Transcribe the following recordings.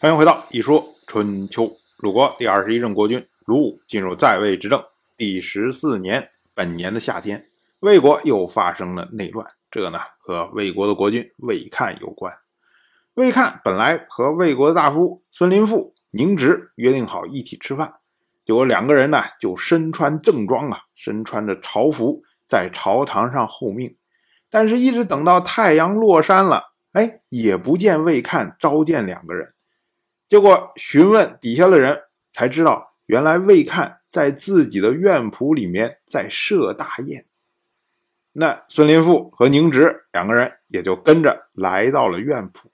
欢迎回到《一说春秋》。鲁国第二十一任国君鲁武进入在位执政第十四年，本年的夏天，魏国又发生了内乱。这呢，和魏国的国君魏看有关。魏看本来和魏国的大夫孙林父、宁直约定好一起吃饭，结果两个人呢就身穿正装啊，身穿着朝服，在朝堂上候命。但是，一直等到太阳落山了，哎，也不见魏看召见两个人。结果询问底下的人，才知道原来魏看在自己的院圃里面在设大宴。那孙林父和宁直两个人也就跟着来到了院圃。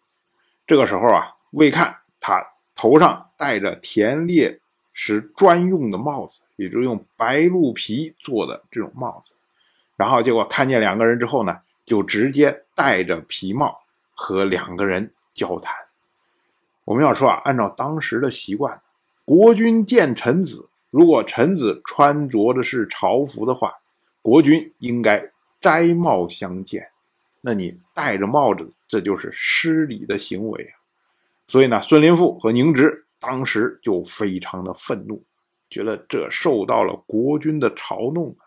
这个时候啊，魏看他头上戴着田猎时专用的帽子，也就是用白鹿皮做的这种帽子。然后结果看见两个人之后呢，就直接戴着皮帽和两个人交谈。我们要说啊，按照当时的习惯，国君见臣子，如果臣子穿着的是朝服的话，国君应该摘帽相见。那你戴着帽子，这就是失礼的行为啊。所以呢，孙林父和宁植当时就非常的愤怒，觉得这受到了国君的嘲弄啊。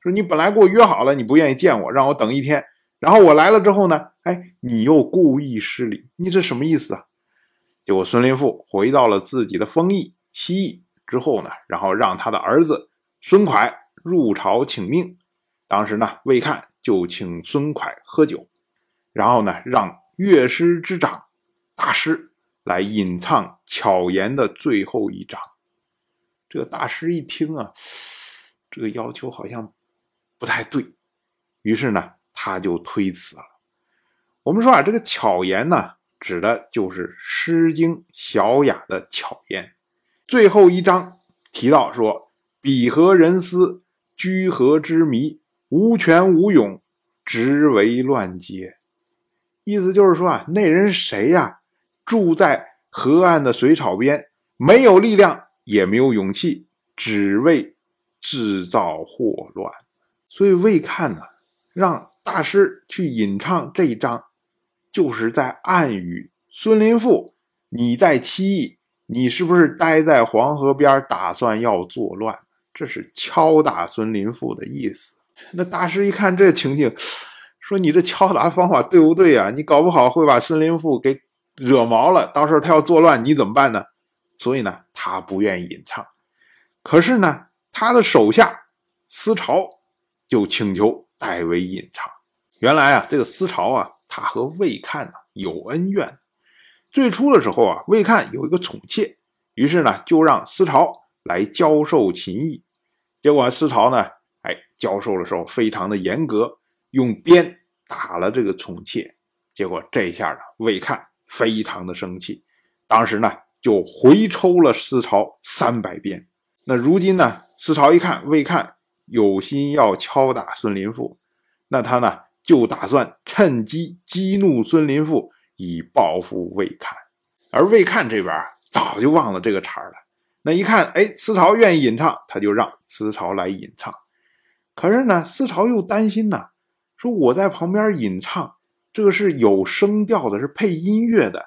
说你本来跟我约好了，你不愿意见我，让我等一天，然后我来了之后呢，哎，你又故意失礼，你这什么意思啊？结果孙林父回到了自己的封邑西邑之后呢，然后让他的儿子孙蒯入朝请命。当时呢，魏看就请孙蒯喝酒，然后呢，让乐师之长大师来吟唱巧言的最后一章。这个大师一听啊，这个要求好像不太对，于是呢，他就推辞了。我们说啊，这个巧言呢。指的就是《诗经》小雅的巧言。最后一章提到说：“彼何人思？居何之迷？无权无勇，直为乱阶。”意思就是说啊，那人谁呀？住在河岸的水草边，没有力量，也没有勇气，只为制造祸乱。所以魏看呢，让大师去吟唱这一章。就是在暗语孙林父，你在七义，你是不是待在黄河边，打算要作乱？这是敲打孙林父的意思。那大师一看这情景，说：“你这敲打方法对不对呀？你搞不好会把孙林父给惹毛了，到时候他要作乱，你怎么办呢？”所以呢，他不愿意隐藏。可是呢，他的手下思潮就请求代为隐藏。原来啊，这个思潮啊。他和魏看呢有恩怨，最初的时候啊，魏看有一个宠妾，于是呢就让思潮来教授琴艺。结果思潮呢，哎，教授的时候非常的严格，用鞭打了这个宠妾。结果这下呢，魏看非常的生气，当时呢就回抽了思潮三百鞭。那如今呢，思潮一看魏看有心要敲打孙林父，那他呢？就打算趁机激怒孙林父，以报复魏看。而魏看这边早就忘了这个茬了。那一看，哎，思潮愿意吟唱，他就让思潮来吟唱。可是呢，思潮又担心呢，说我在旁边吟唱，这个是有声调的，是配音乐的。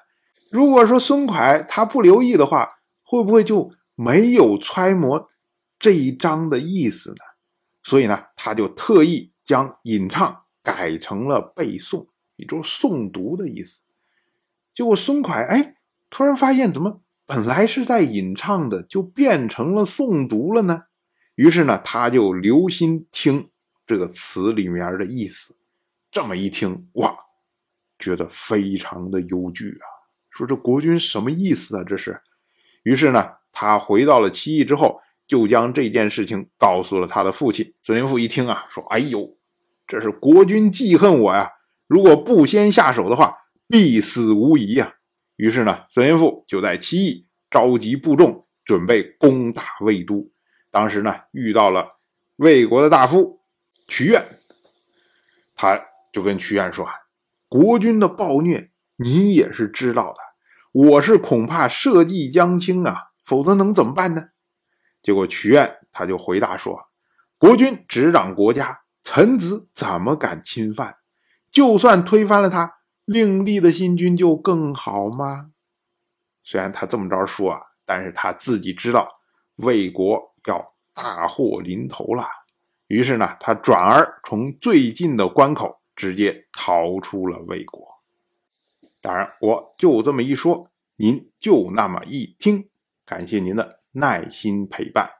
如果说孙蒯他不留意的话，会不会就没有揣摩这一章的意思呢？所以呢，他就特意将吟唱。改成了背诵，也就是诵读的意思。结果孙蒯哎，突然发现怎么本来是在吟唱的，就变成了诵读了呢？于是呢，他就留心听这个词里面的意思。这么一听，哇，觉得非常的忧惧啊！说这国君什么意思啊？这是。于是呢，他回到了七邑之后，就将这件事情告诉了他的父亲孙林父。一听啊，说：“哎呦！”这是国君记恨我呀！如果不先下手的话，必死无疑呀。于是呢，孙林父就在七邑召集部众，准备攻打魏都。当时呢，遇到了魏国的大夫曲苑，他就跟曲苑说：“国君的暴虐，你也是知道的。我是恐怕社稷将倾啊，否则能怎么办呢？”结果曲苑他就回答说：“国君执掌国家。”臣子怎么敢侵犯？就算推翻了他，另立的新君就更好吗？虽然他这么着说啊，但是他自己知道魏国要大祸临头了，于是呢，他转而从最近的关口直接逃出了魏国。当然，我就这么一说，您就那么一听，感谢您的耐心陪伴。